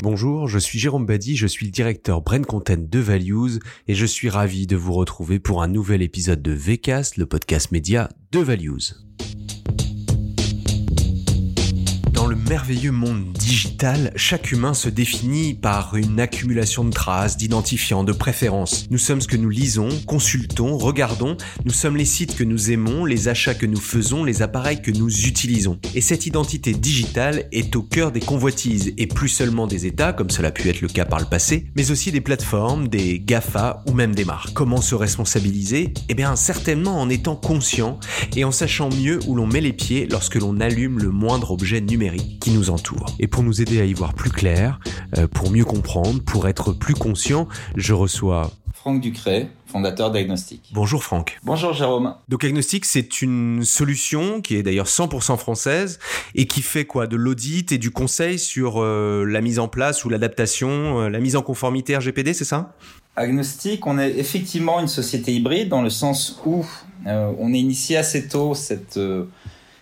Bonjour, je suis Jérôme Badi, je suis le directeur Brand Content de Values et je suis ravi de vous retrouver pour un nouvel épisode de VCast, le podcast média de Values. Merveilleux monde digital, chaque humain se définit par une accumulation de traces, d'identifiants, de préférences. Nous sommes ce que nous lisons, consultons, regardons, nous sommes les sites que nous aimons, les achats que nous faisons, les appareils que nous utilisons. Et cette identité digitale est au cœur des convoitises, et plus seulement des États, comme cela a pu être le cas par le passé, mais aussi des plateformes, des GAFA ou même des marques. Comment se responsabiliser? Eh bien certainement en étant conscient et en sachant mieux où l'on met les pieds lorsque l'on allume le moindre objet numérique qui nous entoure. Et pour nous aider à y voir plus clair, euh, pour mieux comprendre, pour être plus conscient, je reçois Franck Ducret, fondateur d'Agnostic. Bonjour Franck. Bonjour Jérôme. Donc Agnostic, c'est une solution qui est d'ailleurs 100% française et qui fait quoi? De l'audit et du conseil sur euh, la mise en place ou l'adaptation, euh, la mise en conformité RGPD, c'est ça? Agnostic, on est effectivement une société hybride dans le sens où euh, on est initié assez tôt cette,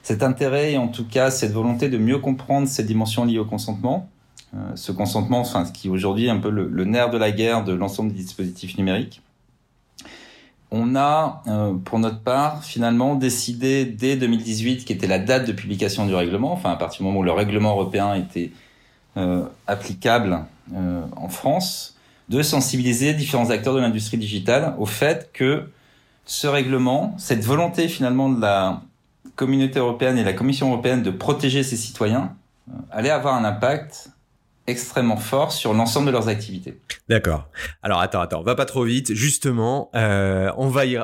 cet intérêt et en tout cas cette volonté de mieux comprendre ces dimensions liées au consentement. Euh, ce consentement, enfin, qui aujourd'hui est un peu le, nerf de la guerre de l'ensemble des dispositifs numériques. On a, euh, pour notre part, finalement décidé dès 2018, qui était la date de publication du règlement, enfin à partir du moment où le règlement européen était euh, applicable en France, de sensibiliser différents acteurs de l'industrie digitale au fait que ce règlement, cette volonté finalement de la communauté européenne et la Commission européenne de protéger ses citoyens, euh, allait avoir un impact extrêmement fort sur l'ensemble de leurs activités. D'accord. Alors attends, attends, va pas trop vite. Justement, euh, on va y,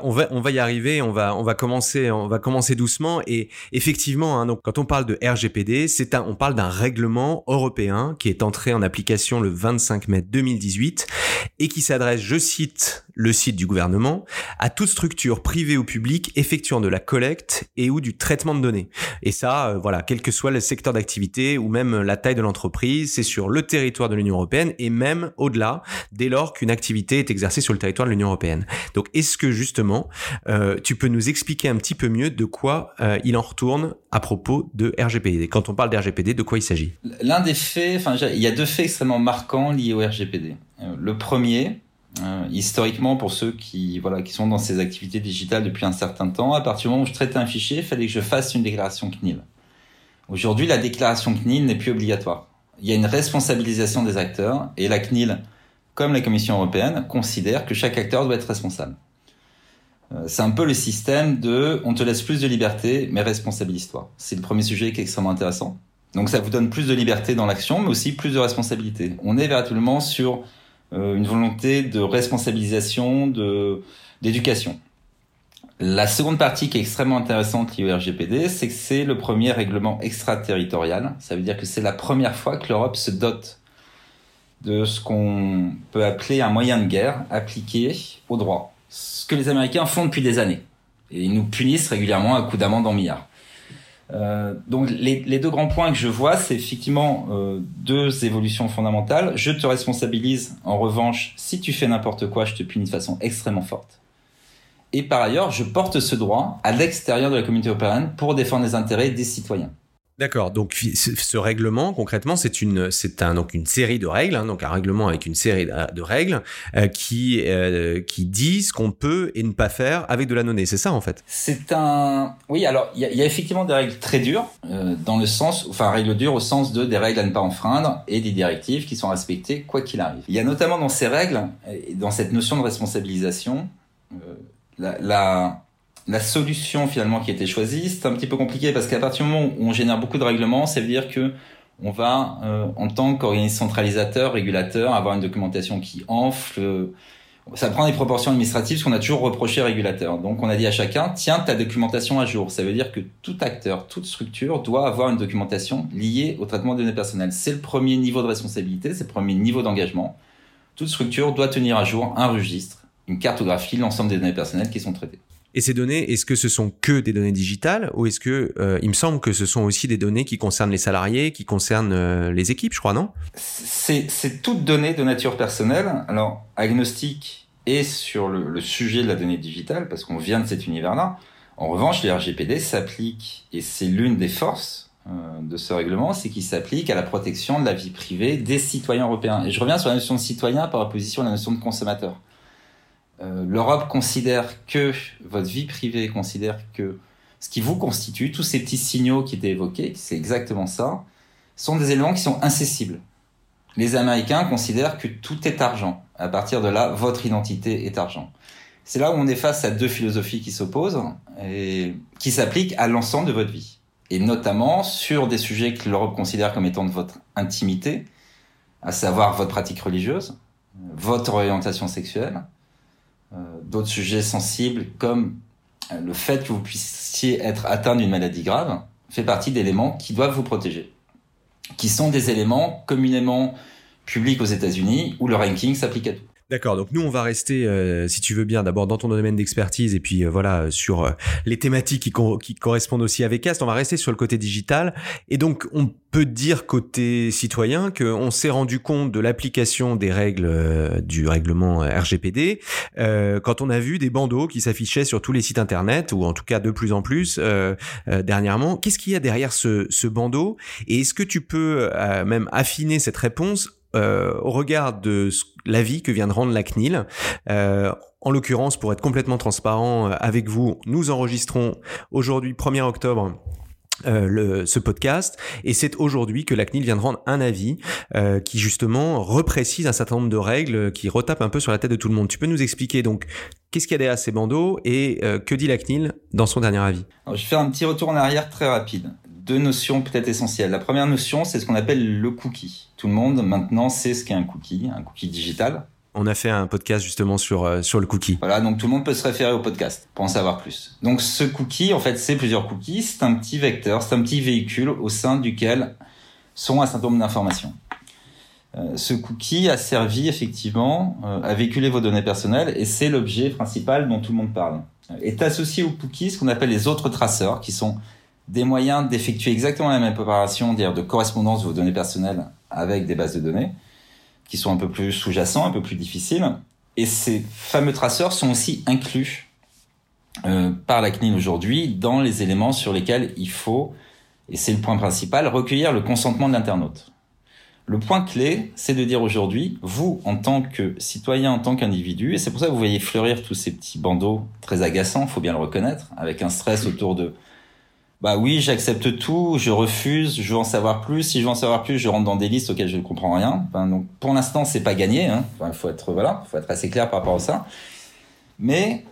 arriver. On va, on va commencer, on va commencer doucement. Et effectivement, hein, donc quand on parle de RGPD, c'est un, on parle d'un règlement européen qui est entré en application le 25 mai 2018 et qui s'adresse, je cite le site du gouvernement, à toute structure privée ou publique effectuant de la collecte et ou du traitement de données. Et ça, euh, voilà, quel que soit le secteur d'activité ou même la taille de l'entreprise, c'est sur le territoire de l'Union européenne et même au-delà, dès lors qu'une activité est exercée sur le territoire de l'Union européenne. Donc, est-ce que justement, euh, tu peux nous expliquer un petit peu mieux de quoi euh, il en retourne à propos de RGPD Quand on parle d'RGPD, de quoi il s'agit? L'un des faits, il y a deux faits extrêmement marquants liés au RGPD. Le premier, euh, historiquement, pour ceux qui voilà qui sont dans ces activités digitales depuis un certain temps, à partir du moment où je traitais un fichier, il fallait que je fasse une déclaration CNIL. Aujourd'hui, la déclaration CNIL n'est plus obligatoire. Il y a une responsabilisation des acteurs et la CNIL, comme la Commission européenne, considère que chaque acteur doit être responsable. Euh, C'est un peu le système de on te laisse plus de liberté, mais responsabilise-toi. C'est le premier sujet qui est extrêmement intéressant. Donc ça vous donne plus de liberté dans l'action, mais aussi plus de responsabilité. On est véritablement sur une volonté de responsabilisation, de d'éducation. La seconde partie qui est extrêmement intéressante liée au RGPD, c'est que c'est le premier règlement extraterritorial. Ça veut dire que c'est la première fois que l'Europe se dote de ce qu'on peut appeler un moyen de guerre appliqué au droit. Ce que les Américains font depuis des années. Et ils nous punissent régulièrement à coups d'amende en milliards. Euh, donc les, deux grands points que je vois, c'est effectivement euh, deux évolutions fondamentales. Je te responsabilise, en revanche, si tu fais n'importe quoi, je te punis de façon extrêmement forte. Et par ailleurs, je porte ce droit à l'extérieur de la communauté européenne pour défendre les intérêts des citoyens. D'accord. Donc ce règlement concrètement, c'est une c'est un donc une série de règles, hein, donc un règlement avec une série de règles euh, qui euh, qui dit ce qu'on peut et ne pas faire avec de la donnée. C'est ça en fait? C'est un oui. Alors il y a, effectivement des règles très dures euh, dans le sens, enfin règles dures au sens de des règles à ne pas enfreindre et des directives qui sont respectées quoi qu'il arrive. Il y a notamment dans ces règles, dans cette notion de responsabilisation, la, la la solution finalement qui a été choisie, c'est un petit peu compliqué parce qu'à partir du moment où on génère beaucoup de règlements, ça veut dire que on va, euh, en tant qu'organisme centralisateur, régulateur, avoir une documentation qui enfle. Ça prend des proportions administratives, ce qu'on a toujours reproché au régulateur. Donc on a dit à chacun, tiens ta documentation à jour. Ça veut dire que tout acteur, toute structure doit avoir une documentation liée au traitement des données personnelles. C'est le premier niveau de responsabilité, c'est le premier niveau d'engagement. Toute structure doit tenir à jour un registre, une cartographie, l'ensemble des données personnelles qui sont traitées. Et ces données, est-ce que ce sont que des données digitales ou est-ce que euh, il me semble que ce sont aussi des données qui concernent les salariés, qui concernent euh, les équipes, je crois, non? C'est toutes données de nature personnelle. Alors agnostique est sur le, le sujet de la donnée digitale parce qu'on vient de cet univers-là. En revanche, les RGPD s'appliquent et c'est l'une des forces de ce règlement, c'est qu'il s'applique à la protection de la vie privée des citoyens européens. Et je reviens sur la notion de citoyen par opposition à la notion de consommateur. Euh, L'Europe considère que votre vie privée considère que ce qui vous constitue, tous ces petits signaux qui étaient évoqués, c'est exactement ça, sont des éléments qui sont incessibles. Les Américains considèrent que tout est argent. À partir de là, votre identité est argent. C'est là où on est face à deux philosophies qui s'opposent et qui s'appliquent à l'ensemble de votre vie. Et notamment sur des sujets que l'Europe considère comme étant de votre intimité, à savoir votre pratique religieuse, votre orientation sexuelle, d'autres sujets sensibles comme euh, le fait que vous puissiez être atteint d'une maladie grave fait partie d'éléments qui doivent vous protéger, qui sont des éléments communément publics aux États-Unis où le ranking s'applique à tout. D'accord, donc nous on va rester, euh, si tu veux bien, d'abord dans ton domaine d'expertise et puis euh, voilà sur euh, les thématiques qui, qui, correspondent aussi avec Cast. On va rester sur le côté digital et donc on peut dire côté citoyen qu'on s'est rendu compte de l'application des règles du règlement RGPD quand on a vu des bandeaux qui s'affichaient sur tous les sites internet ou en tout cas de plus en plus dernièrement. Qu'est-ce qu'il y a derrière ce, ce bandeau? Et est-ce que tu peux même affiner cette réponse euh, au regard de l'avis que vient de rendre la CNIL. Euh, en l'occurrence, pour être complètement transparent euh, avec vous, nous enregistrons aujourd'hui 1er octobre euh, le, ce podcast et c'est aujourd'hui que la CNIL vient de rendre un avis euh, qui justement reprécise un certain nombre de règles qui retapent un peu sur la tête de tout le monde. Tu peux nous expliquer donc qu'est-ce qu'il y a derrière ces bandeaux et que dit la CNIL dans son dernier avis? Je vais faire un petit retour en arrière très rapide deux notions peut-être essentielles. La première notion, c'est ce qu'on appelle le cookie. Tout le monde maintenant sait ce qu'est un cookie, un cookie digital. On a fait un podcast justement sur euh, sur le cookie. Voilà, donc tout le monde peut se référer au podcast pour en savoir plus. Donc ce cookie, en fait, c'est plusieurs cookies. C'est un petit vecteur, c'est un petit véhicule au sein duquel sont un certain nombre d'informations. Euh, ce cookie a servi effectivement euh, à véhiculer vos données personnelles et c'est l'objet principal dont tout le monde parle. Est associé au cookie ce qu'on appelle les autres traceurs, qui sont des moyens d'effectuer exactement la même opération, dire de correspondance de vos données personnelles avec des bases de données, qui sont un peu plus sous-jacents, un peu plus difficiles. Et ces fameux traceurs sont aussi inclus euh, par la CNIL aujourd'hui dans les éléments sur lesquels il faut, et c'est le point principal, recueillir le consentement de l'internaute. Le point clé, c'est de dire aujourd'hui, vous, en tant que citoyen, en tant qu'individu, et c'est pour ça que vous voyez fleurir tous ces petits bandeaux très agaçants, faut bien le reconnaître, avec un stress autour de bah oui, j'accepte tout, je refuse, je veux en savoir plus. Si je veux en savoir plus, je rentre dans des listes auxquelles je ne comprends rien. Donc, pour l'instant, c'est pas gagné. Hein. Enfin, faut être voilà, faut être assez clair par rapport à ça. Mais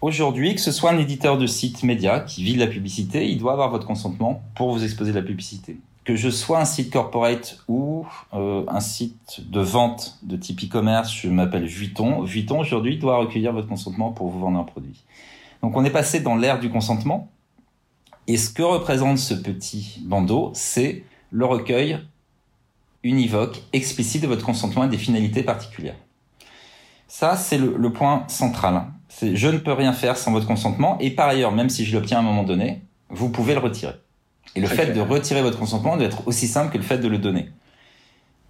aujourd'hui, que ce soit un éditeur de site média qui vit de la publicité, il doit avoir votre consentement pour vous exposer de la publicité. Que je sois un site corporate ou euh, un site de vente de type e-commerce, je m'appelle Vuitton. Vuitton aujourd'hui doit recueillir votre consentement pour vous vendre un produit. Donc on est passé dans l'ère du consentement et ce que représente ce petit bandeau, c'est le recueil univoque, explicite de votre consentement à des finalités particulières. Ça, c'est le, point central. C'est je ne peux rien faire sans votre consentement. Et par ailleurs, même si je l'obtiens à un moment donné, vous pouvez le retirer. Et le fait de retirer votre consentement doit être aussi simple que le fait de le donner.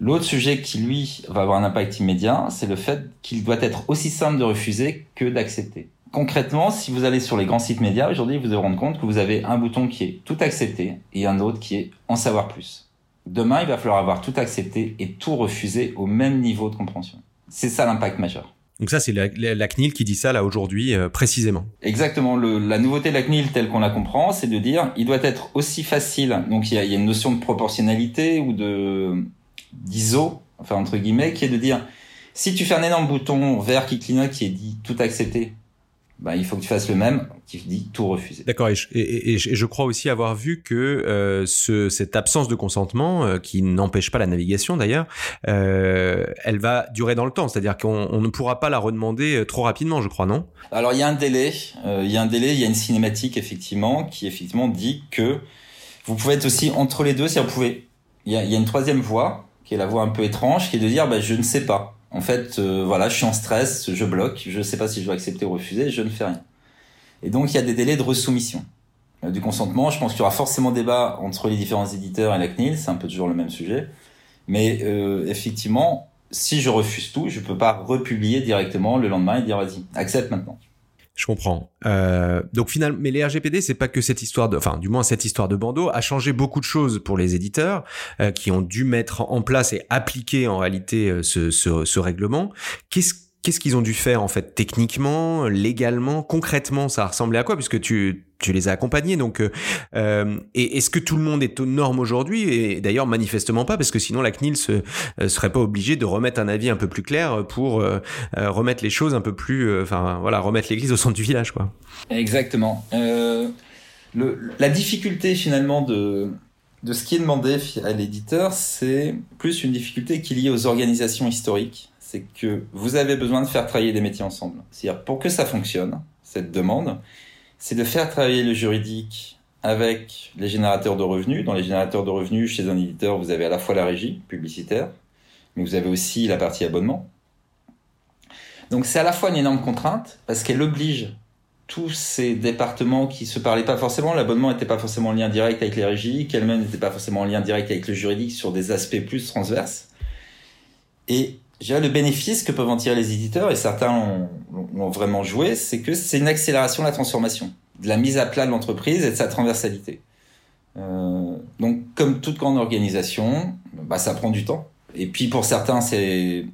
L'autre sujet qui, lui, va avoir un impact immédiat, c'est le fait qu'il doit être aussi simple de refuser que d'accepter concrètement, si vous allez sur les grands sites médias, aujourd'hui, vous vous rendre compte que vous avez un bouton qui est tout accepté et un autre qui est en savoir plus. Demain, il va falloir avoir tout accepté et tout refusé au même niveau de compréhension. C'est ça l'impact majeur. Donc ça, c'est la, la, CNIL qui dit ça là aujourd'hui euh, précisément. Exactement. Le, la nouveauté de la CNIL telle qu'on la comprend, c'est de dire il doit être aussi facile. Donc il y a, il y a une notion de proportionnalité ou de d'ISO, enfin entre guillemets, qui est de dire si tu fais un énorme bouton vert qui clignote qui est dit tout accepté, bah, il faut que tu fasses le même qui dit tout refuser. D'accord, et, et, et, je crois aussi avoir vu que euh, ce, cette absence de consentement, euh, qui n'empêche pas la navigation d'ailleurs, euh, elle va durer dans le temps, c'est-à-dire qu'on ne pourra pas la redemander trop rapidement, je crois, non? Alors il y a un délai, il y a un délai, il y a une cinématique effectivement qui effectivement dit que vous pouvez être aussi entre les deux, si vous pouvez. Il y a, il y a une troisième voie qui est la voie un peu étrange, qui est de dire bah, je ne sais pas. En fait, euh, voilà, je suis en stress, je bloque, je ne sais pas si je dois accepter ou refuser, je ne fais rien. Et donc, il y a des délais de resoumission euh, du consentement. Je pense qu'il y aura forcément débat entre les différents éditeurs et la CNIL, c'est un peu toujours le même sujet. Mais euh, effectivement, si je refuse tout, je peux pas republier directement le lendemain et dire vas-y, accepte maintenant. Je comprends. Euh, donc finalement, mais les RGPD, c'est pas que cette histoire de, enfin, du moins cette histoire de bandeau a changé beaucoup de choses pour les éditeurs euh, qui ont dû mettre en place et appliquer en réalité euh, ce, ce, ce règlement. Qu'est-ce Qu'est-ce qu'ils ont dû faire en fait techniquement, légalement, concrètement? Ça ressemblait à quoi? Puisque tu, tu les as accompagnés. Donc, euh, euh est-ce que tout le monde est aux normes aujourd'hui? Et d'ailleurs, manifestement pas, parce que sinon la CNIL se, euh, serait pas obligée de remettre un avis un peu plus clair pour remettre les choses un peu plus, enfin voilà, remettre l'église au centre du village, quoi. Exactement. La difficulté finalement de de ce qui est demandé à l'éditeur, c'est plus une difficulté qui est liée aux organisations historiques c'est que vous avez besoin de faire travailler des métiers ensemble. C'est-à-dire, pour que ça fonctionne, cette demande, c'est de faire travailler le juridique avec les générateurs de revenus. Dans les générateurs de revenus, chez un éditeur, vous avez à la fois la régie publicitaire, mais vous avez aussi la partie abonnement. Donc c'est à la fois une énorme contrainte, parce qu'elle oblige tous ces départements qui se parlaient pas forcément, l'abonnement n'était pas forcément en lien direct avec les régies, qu'elle-même n'était pas forcément en lien direct avec le juridique sur des aspects plus transverses. Et j'ai le bénéfice que peuvent en tirer les éditeurs, et certains l'ont vraiment joué, c'est que c'est une accélération de la transformation, de la mise à plat de l'entreprise et de sa transversalité. Euh, donc, comme toute grande organisation, bah, ça prend du temps. Et puis, pour certains, c'est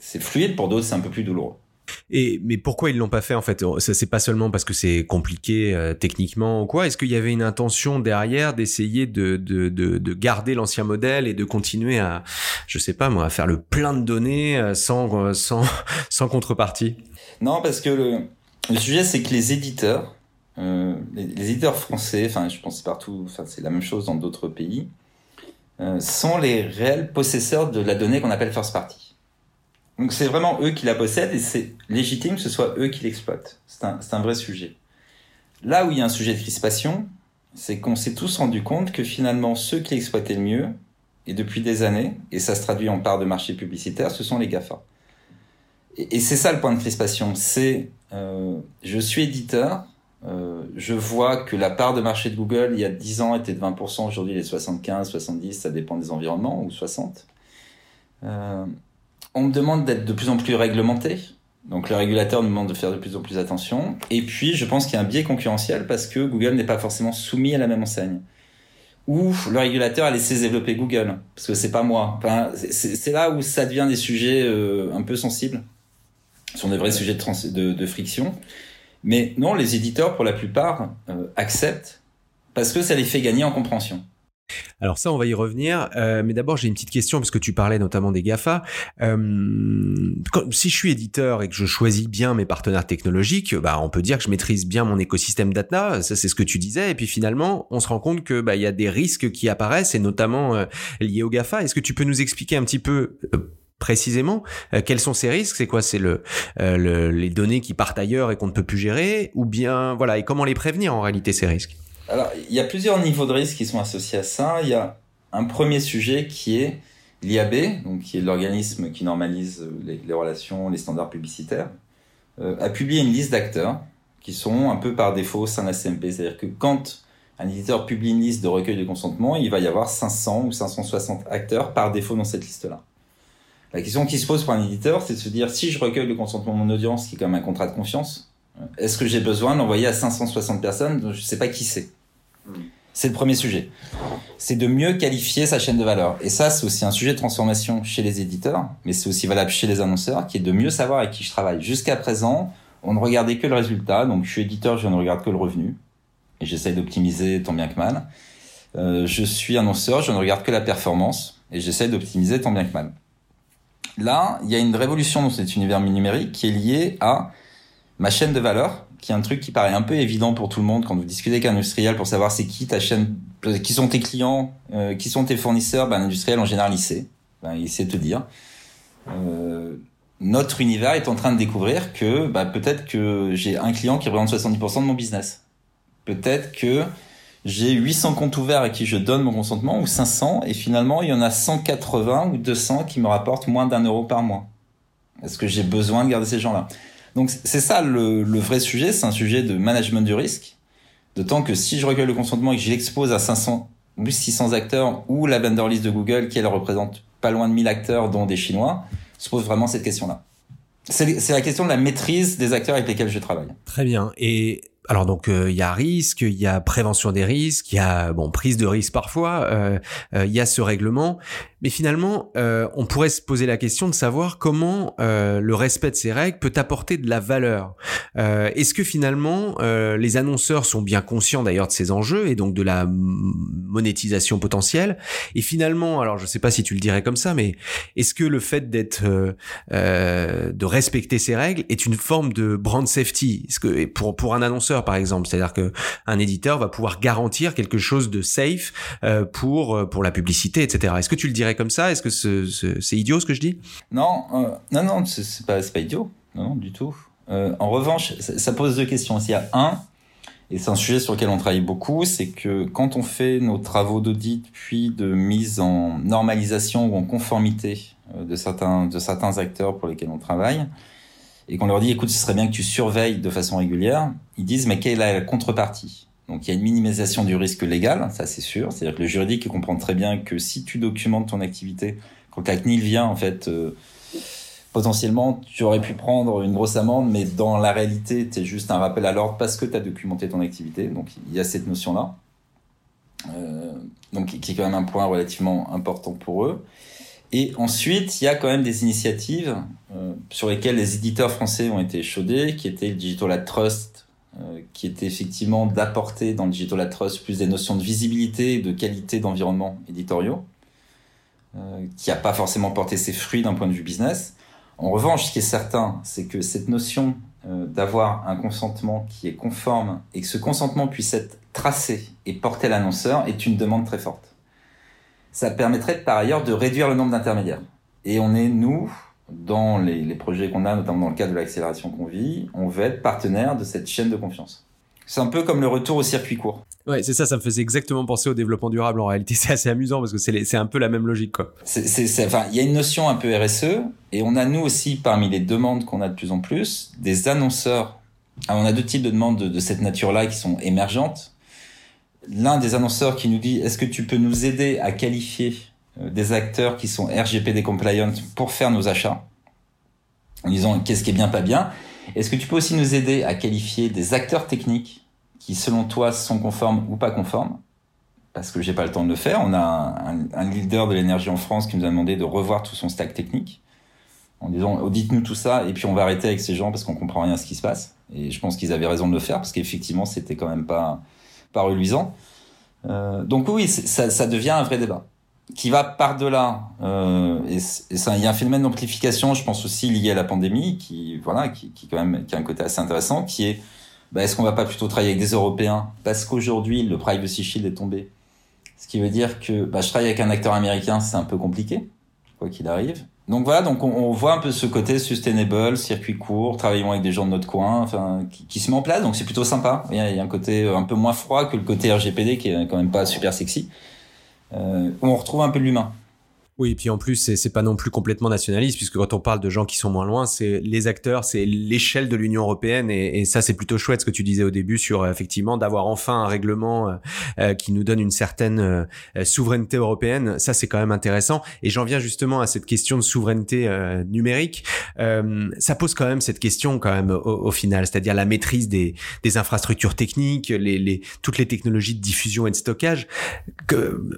fluide, pour d'autres, c'est un peu plus douloureux. Mais pourquoi ils l'ont pas fait en fait? C'est pas seulement parce que c'est compliqué euh, techniquement ou quoi. Est-ce qu'il y avait une intention derrière d'essayer de, de, de, de, garder l'ancien modèle et de continuer à, je sais pas moi, à faire le plein de données euh, sans euh, sans sans contrepartie? Non, parce que le, le sujet c'est que les éditeurs, les, éditeurs français, enfin je pense partout, enfin c'est la même chose dans d'autres pays, sont les réels possesseurs de la donnée qu'on appelle first party. Donc c'est vraiment eux qui la possèdent et c'est légitime que ce soit eux qui l'exploitent. C'est un, un, vrai sujet. Là où il y a un sujet de crispation, c'est qu'on s'est tous rendu compte que finalement ceux qui l'exploitaient le mieux, et depuis des années, et ça se traduit en part de marché publicitaire, ce sont les GAFA. Et, c'est ça le point de crispation, c'est euh, je suis éditeur, euh, je vois que la part de marché de Google il y a 10 ans était de 20%, aujourd'hui elle est 75, 70, ça dépend des environnements, ou 60. Euh, on me demande d'être de plus en plus réglementé. Donc le régulateur nous demande de faire de plus en plus attention. Et puis je pense qu'il y a un biais concurrentiel parce que Google n'est pas forcément soumis à la même enseigne. Ou le régulateur a laissé développer Google parce que c'est pas moi. Enfin, c'est là où ça devient des sujets euh, un peu sensibles. Ce sont des vrais sujets de, friction. Mais non, les éditeurs pour la plupart euh, acceptent parce que ça les fait gagner en compréhension. Alors ça, on va y revenir. Euh, mais d'abord, j'ai une petite question parce que tu parlais notamment des Gafa. Euh, si je suis éditeur et que je choisis bien mes partenaires technologiques, bah, on peut dire que je maîtrise bien mon écosystème data. Ça, c'est ce que tu disais. Et puis finalement, on se rend compte que bah, il y a des risques qui apparaissent et notamment euh, liés aux Gafa. Est-ce que tu peux nous expliquer un petit peu précisément quels sont ces risques? C'est quoi? C'est le, les données qui partent ailleurs et qu'on ne peut plus gérer? Ou bien voilà et comment les prévenir en réalité ces risques? Alors, il y a plusieurs niveaux de risque qui sont associés à ça. Il y a un premier sujet qui est l'IAB, donc qui est l'organisme qui normalise les, relations, les standards publicitaires, euh, a publié une liste d'acteurs qui sont un peu par défaut de la CMP. C'est-à-dire que quand un éditeur publie une liste de recueil de consentement, il va y avoir 500 ou 560 acteurs par défaut dans cette liste-là. La question qui se pose pour un éditeur, c'est de se dire si je recueille le consentement de mon audience, qui est comme un contrat de confiance, est-ce que j'ai besoin d'envoyer à 560 personnes? Je ne sais pas qui c'est. C'est le premier sujet. C'est de mieux qualifier sa chaîne de valeur. Et ça, c'est aussi un sujet de transformation chez les éditeurs, mais c'est aussi valable chez les annonceurs, qui est de mieux savoir avec qui je travaille. Jusqu'à présent, on ne regardait que le résultat. Donc, je suis éditeur, je ne regarde que le revenu. Et j'essaye d'optimiser tant bien que mal. Euh, je suis annonceur, je ne regarde que la performance. Et j'essaye d'optimiser tant bien que mal. Là, il y a une révolution dans cet univers numérique qui est liée à ma chaîne de valeur, qui est un truc qui paraît un peu évident pour tout le monde quand vous discutez avec un industriel pour savoir c'est qui ta chaîne, qui sont tes clients, euh, qui sont tes fournisseurs, ben, l'industriel en général il sait, ben, il sait te dire. Euh, notre univers est en train de découvrir que ben, peut-être que j'ai un client qui représente 70% de mon business. Peut-être que j'ai 800 comptes ouverts à qui je donne mon consentement ou 500 et finalement il y en a 180 ou 200 qui me rapportent moins d'un euro par mois. Est-ce que j'ai besoin de garder ces gens-là? Donc c'est ça le, le, vrai sujet, c'est un sujet de management du risque. D'autant que si je recueille le consentement et que je l'expose à 500 ou 600 acteurs ou la vendor list de Google qui elle représente pas loin de 1000 acteurs dont des Chinois, se pose vraiment cette question-là. C'est la question de la maîtrise des acteurs avec lesquels je travaille. Très bien. Et alors donc euh, il y a risque, il y a prévention des risques, il y a bon prise de risque parfois, euh, euh, il y a ce règlement, mais finalement on pourrait se poser la question de savoir comment le respect de ces règles peut apporter de la valeur. Est-ce que finalement les annonceurs sont bien conscients d'ailleurs de ces enjeux et donc de la monétisation potentielle Et finalement, alors je sais pas si tu le dirais comme ça, mais est-ce que le fait d'être de respecter ces règles est une forme de brand safety? Est-ce que pour pour un annonceur par exemple. C'est-à-dire que un éditeur va pouvoir garantir quelque chose de safe euh, pour euh, pour la publicité, etc. Est-ce que tu le dirais comme ça? Est-ce que c'est idiot ce que je dis? Non, euh, non, non, c'est pas pas idiot, non, du tout. en revanche, ça, pose deux questions. S'il y a un, et c'est un sujet sur lequel on travaille beaucoup, c'est que quand on fait nos travaux d'audit puis de mise en normalisation ou en conformité de certains de certains acteurs pour lesquels on travaille, et qu'on leur dit écoute ce serait bien que tu surveilles de façon régulière, ils disent mais quelle est la contrepartie? Donc il y a une minimisation du risque légal, ça c'est sûr, c'est-à-dire que le juridique comprend très bien que si tu documentes ton activité, quand la CNIL vient en fait euh, potentiellement tu aurais pu prendre une grosse amende mais dans la réalité tu es juste un rappel à l'ordre parce que tu as documenté ton activité, donc il y a cette notion-là. Euh, donc qui est quand même un point relativement important pour eux. Et ensuite, il y a quand même des initiatives euh, sur lesquelles les éditeurs français ont été chaudés, qui étaient le Digital Trust, euh, qui était effectivement d'apporter dans le Digital Trust plus des notions de visibilité de qualité d'environnement éditoriaux, euh, qui n'a pas forcément porté ses fruits d'un point de vue business. En revanche, ce qui est certain, c'est que cette notion euh, d'avoir un consentement qui est conforme et que ce consentement puisse être tracé et porté à l'annonceur est une demande très forte ça permettrait par ailleurs de réduire le nombre d'intermédiaires. Et on est, nous, dans les, les projets qu'on a, notamment dans le cadre de l'accélération qu'on vit, on veut être partenaire de cette chaîne de confiance. C'est un peu comme le retour au circuit court. Ouais, c'est ça, ça me faisait exactement penser au développement durable en réalité. C'est assez amusant parce que c'est un peu la même logique, enfin, il y a une notion un peu RSE et on a nous aussi, parmi les demandes qu'on a de plus en plus, des annonceurs. Alors, on a deux types de demandes de cette nature-là qui sont émergentes l'un des annonceurs qui nous dit est-ce que tu peux nous aider à qualifier des acteurs qui sont RGPD compliant pour faire nos achats. En disant qu'est-ce qui est bien pas bien. Est-ce que tu peux aussi nous aider à qualifier des acteurs techniques qui selon toi sont conformes ou pas conformes? Parce que j'ai pas le temps de le faire. On a un, leader de l'énergie en France qui nous a demandé de revoir tout son stack technique. En disant audite-nous tout ça et puis on va arrêter avec ces gens parce qu'on comprend rien à ce qui se passe. Et je pense qu'ils avaient raison de le faire parce qu'effectivement c'était quand même pas pas reluisant. Euh, donc oui, ça, devient un vrai débat qui va par-delà. Euh, et, ça, il y a un phénomène d'amplification, je pense aussi lié à la pandémie, qui voilà, qui, qui quand même qui a un côté assez intéressant, qui est bah, est-ce qu'on va pas plutôt travailler avec des Européens? Parce qu'aujourd'hui le privacy shield est tombé, ce qui veut dire que bah, je travaille avec un acteur américain, c'est un peu compliqué, quoi qu'il arrive. Donc voilà, donc on, voit un peu ce côté sustainable, circuit court, travaillons avec des gens de notre coin, enfin qui, qui se met en place, donc c'est plutôt sympa. Il y, a, un côté un peu moins froid que le côté RGPD qui est quand même pas super sexy. Euh, on retrouve un peu l'humain. Oui, et puis en plus, c'est pas non plus complètement nationaliste, puisque quand on parle de gens qui sont moins loin, c'est les acteurs, c'est l'échelle de l'Union européenne, et, et ça, c'est plutôt chouette ce que tu disais au début sur euh, effectivement d'avoir enfin un règlement euh, euh, qui nous donne une certaine souveraineté européenne. Ça, c'est quand même intéressant. Et j'en viens justement à cette question de souveraineté numérique. ça pose quand même cette question quand même au, final, c'est-à-dire la maîtrise des, des infrastructures techniques, les, les, toutes les technologies de diffusion et de stockage.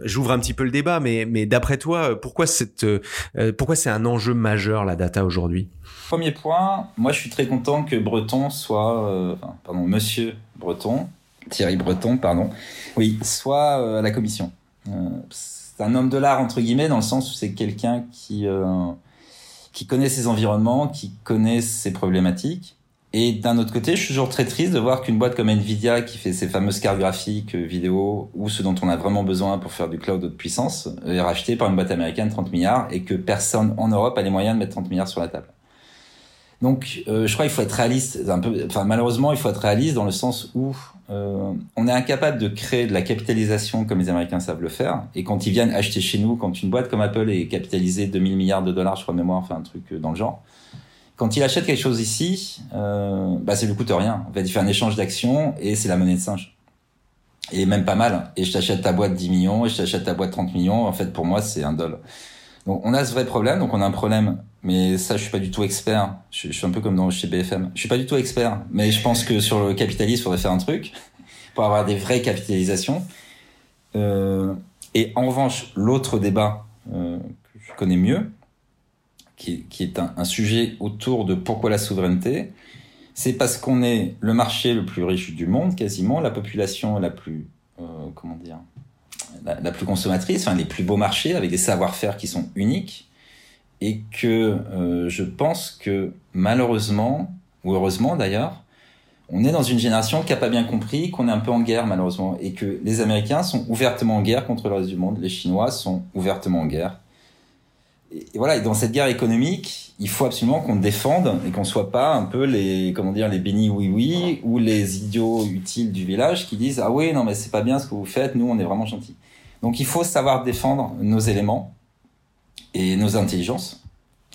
J'ouvre un petit peu le débat, mais, mais d'après toi pourquoi cette, euh, euh, pourquoi c'est un enjeu majeur la data aujourd'hui? Premier point, moi je suis très content que Breton soit, euh, pardon, Monsieur Breton, Thierry Breton, pardon, oui, soit à la commission. c'est un homme de l'art entre guillemets dans le sens où c'est quelqu'un qui qui connaît ses environnements, qui connaît ses problématiques et d'un autre côté, je suis toujours très triste de voir qu'une boîte comme Nvidia, qui fait ses fameuses cartes graphiques euh, vidéo, ou ce dont on a vraiment besoin pour faire du cloud de puissance, est rachetée par une boîte américaine 30 milliards, et que personne en Europe a les moyens de mettre 30 milliards sur la table. Donc, euh, je crois qu'il faut être réaliste. Un peu, enfin, malheureusement, il faut être réaliste dans le sens où euh, on est incapable de créer de la capitalisation comme les Américains savent le faire. Et quand ils viennent acheter chez nous, quand une boîte comme Apple est capitalisée 2000 milliards de dollars, je crois mémoire, enfin un truc dans le genre, quand il achète quelque chose ici, euh, bah, ça lui coûte rien. En fait, il fait un échange d'actions et c'est la monnaie de singe. Et même pas mal. Et je t'achète ta boîte 10 millions et je t'achète ta boîte 30 millions. En fait, pour moi, c'est un dollar. Donc, on a ce vrai problème. Donc, on a un problème mais ça, je suis pas du tout expert. Je, suis un peu comme dans chez BFM. Je suis pas du tout expert, mais je pense que sur le capitalisme, il faudrait faire un truc pour avoir des vraies capitalisations. Euh, et en revanche, l'autre débat euh, que je connais mieux, qui, est un, sujet autour de pourquoi la souveraineté, c'est parce qu'on est le marché le plus riche du monde, quasiment, la population la plus, euh, comment dire, la, plus consommatrice, enfin les plus beaux marchés avec des savoir-faire qui sont uniques, et que euh, je pense que malheureusement, ou heureusement d'ailleurs, on est dans une génération qui a pas bien compris qu'on est un peu en guerre malheureusement et que les Américains sont ouvertement en guerre contre le reste du monde, les Chinois sont ouvertement en guerre. Et, voilà, et dans cette guerre économique, il faut absolument qu'on défende et qu'on soit pas un peu les comment dire les bénis oui oui ou les idiots utiles du village qui disent ah oui non mais c'est pas bien ce que vous faites, nous on est vraiment gentils. Donc il faut savoir défendre nos éléments et nos intelligences.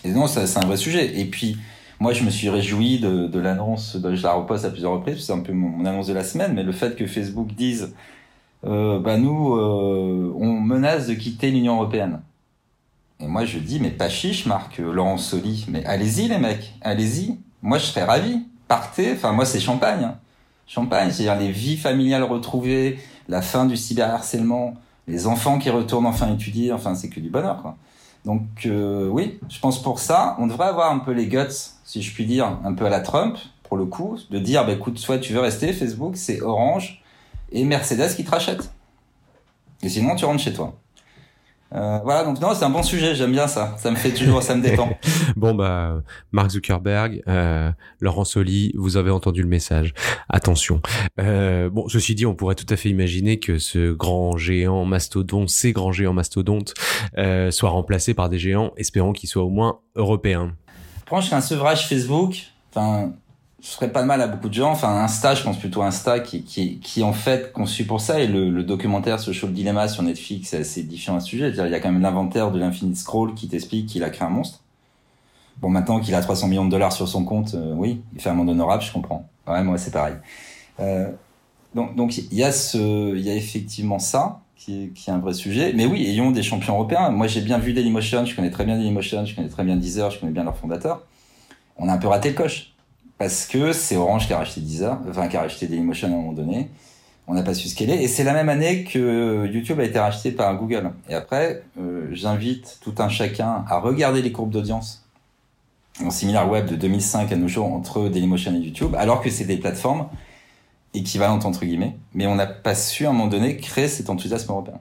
Et non, c'est un vrai sujet. Et puis moi, je me suis réjoui de, l'annonce, je la reposte à plusieurs reprises, c'est un peu mon, annonce de la semaine, mais le fait que Facebook dise, euh, bah nous, euh, on menace de quitter l'Union européenne. Et moi, je dis, mais pas chiche, Marc, euh, Laurent Soli, mais allez-y les mecs, allez-y. Moi, je serais ravi. Partez. Enfin, moi, c'est champagne. Champagne, c'est-à-dire les vies familiales retrouvées, la fin du cyberharcèlement, les enfants qui retournent enfin étudier, enfin, c'est que du bonheur, quoi. Donc euh, oui, je pense pour ça, on devrait avoir un peu les guts, si je puis dire, un peu à la Trump, pour le coup, de dire, bah, écoute, soit tu veux rester, Facebook, c'est Orange et Mercedes qui te rachètent. Et sinon, tu rentres chez toi. Euh, voilà, donc non, c'est un bon sujet, j'aime bien ça. Ça me fait toujours, ça me détend. bon bah, Mark Zuckerberg, euh, Laurent Soli, vous avez entendu le message. Attention. Euh, bon, ceci dit, on pourrait tout à fait imaginer que ce grand géant mastodonte, ces grands géants mastodontes, euh, soient remplacés par des géants, espérons qu'ils soient au moins européens. Franchement, un sevrage Facebook, enfin, je ferais pas de mal à beaucoup de gens. Enfin, Insta, je pense plutôt Insta qui, qui, qui en fait conçu pour ça. Et le, le documentaire Social Dilemma sur Netflix, c'est assez différent à ce sujet. il y a quand même l'inventaire de l'Infinite Scroll qui t'explique qu'il a créé un monstre. Bon, maintenant qu'il a 300 millions de dollars sur son compte, euh, oui, il fait un monde honorable, je comprends. Ouais, moi, c'est pareil. Euh, donc, donc, il y a ce, il y a effectivement ça qui est, qui est un vrai sujet. Mais oui, ayons des champions européens. Moi, j'ai bien vu Dailymotion, je connais très bien Dailymotion, je connais très bien Deezer, je connais bien leurs fondateurs. On a un peu raté le coche parce que c'est Orange qui a racheté Deezer, enfin qui a racheté Dailymotion à un moment donné. On n'a pas su ce qu'elle est. Et c'est la même année que YouTube a été racheté par Google. Et après, euh, j'invite tout un chacun à regarder les courbes d'audience en similaire web de 2005 à nos jours entre Dailymotion et YouTube, alors que c'est des plateformes équivalentes entre guillemets. Mais on n'a pas su à un moment donné créer cet enthousiasme européen.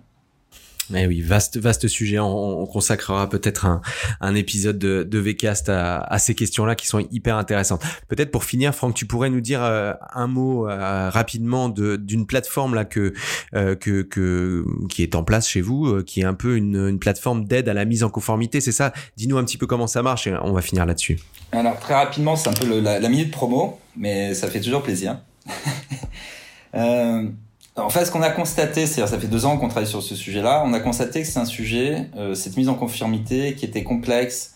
Eh oui, vaste vaste sujet. On, consacrera peut-être un, un, épisode de, de Vcast à, à ces questions-là qui sont hyper intéressantes. Peut-être pour finir, Franck, tu pourrais nous dire euh, un mot euh, rapidement d'une plateforme là que, euh, que que qui est en place chez vous, qui est un peu une, une plateforme d'aide à la mise en conformité. C'est ça? Dis-nous un petit peu comment ça marche et on va finir là-dessus. Alors très rapidement, c'est un peu le, la, la minute promo, mais ça fait toujours plaisir. euh, en fait, ce qu'on a constaté, c'est ça fait deux ans qu'on travaille sur ce sujet-là, on a constaté que c'est un sujet, euh, cette mise en conformité, qui était complexe,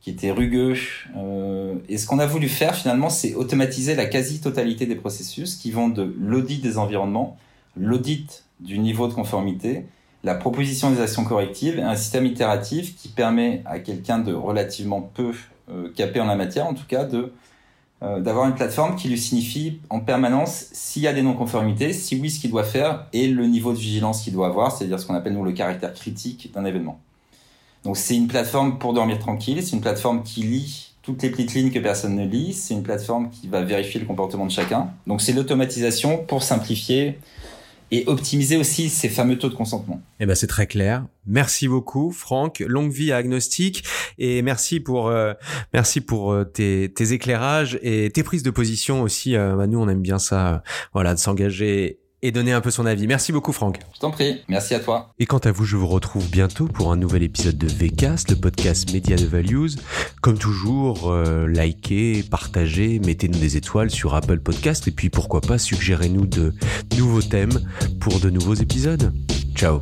qui était rugueux. Euh, et ce qu'on a voulu faire finalement, c'est automatiser la quasi-totalité des processus qui vont de l'audit des environnements, l'audit du niveau de conformité, la proposition des actions correctives et un système itératif qui permet à quelqu'un de relativement peu euh, capé en la matière, en tout cas, de euh, d'avoir une plateforme qui lui signifie en permanence s'il y a des non-conformités, si oui ce qu'il doit faire et le niveau de vigilance qu'il doit avoir, c'est-à-dire ce qu'on appelle nous le caractère critique d'un événement. Donc c'est une plateforme pour dormir tranquille, c'est une plateforme qui lit toutes les petites lignes que personne ne lit, c'est une plateforme qui va vérifier le comportement de chacun. Donc c'est l'automatisation pour simplifier et optimiser aussi ces fameux taux de consentement. Eh ben c'est très clair. Merci beaucoup Franck, longue vie à Agnostic et merci pour euh, merci pour euh, tes, éclairages et tes prises de position aussi. Euh, bah, nous on aime bien ça, voilà, de s'engager et donner un peu son avis. Merci beaucoup Franck. Je t'en prie, merci à toi. Et quant à vous, je vous retrouve bientôt pour un nouvel épisode de VCast, le podcast Media de Values. Comme toujours, euh, likez, partagez, mettez-nous des étoiles sur Apple Podcast et puis pourquoi pas suggérez-nous de nouveaux thèmes pour de nouveaux épisodes. Ciao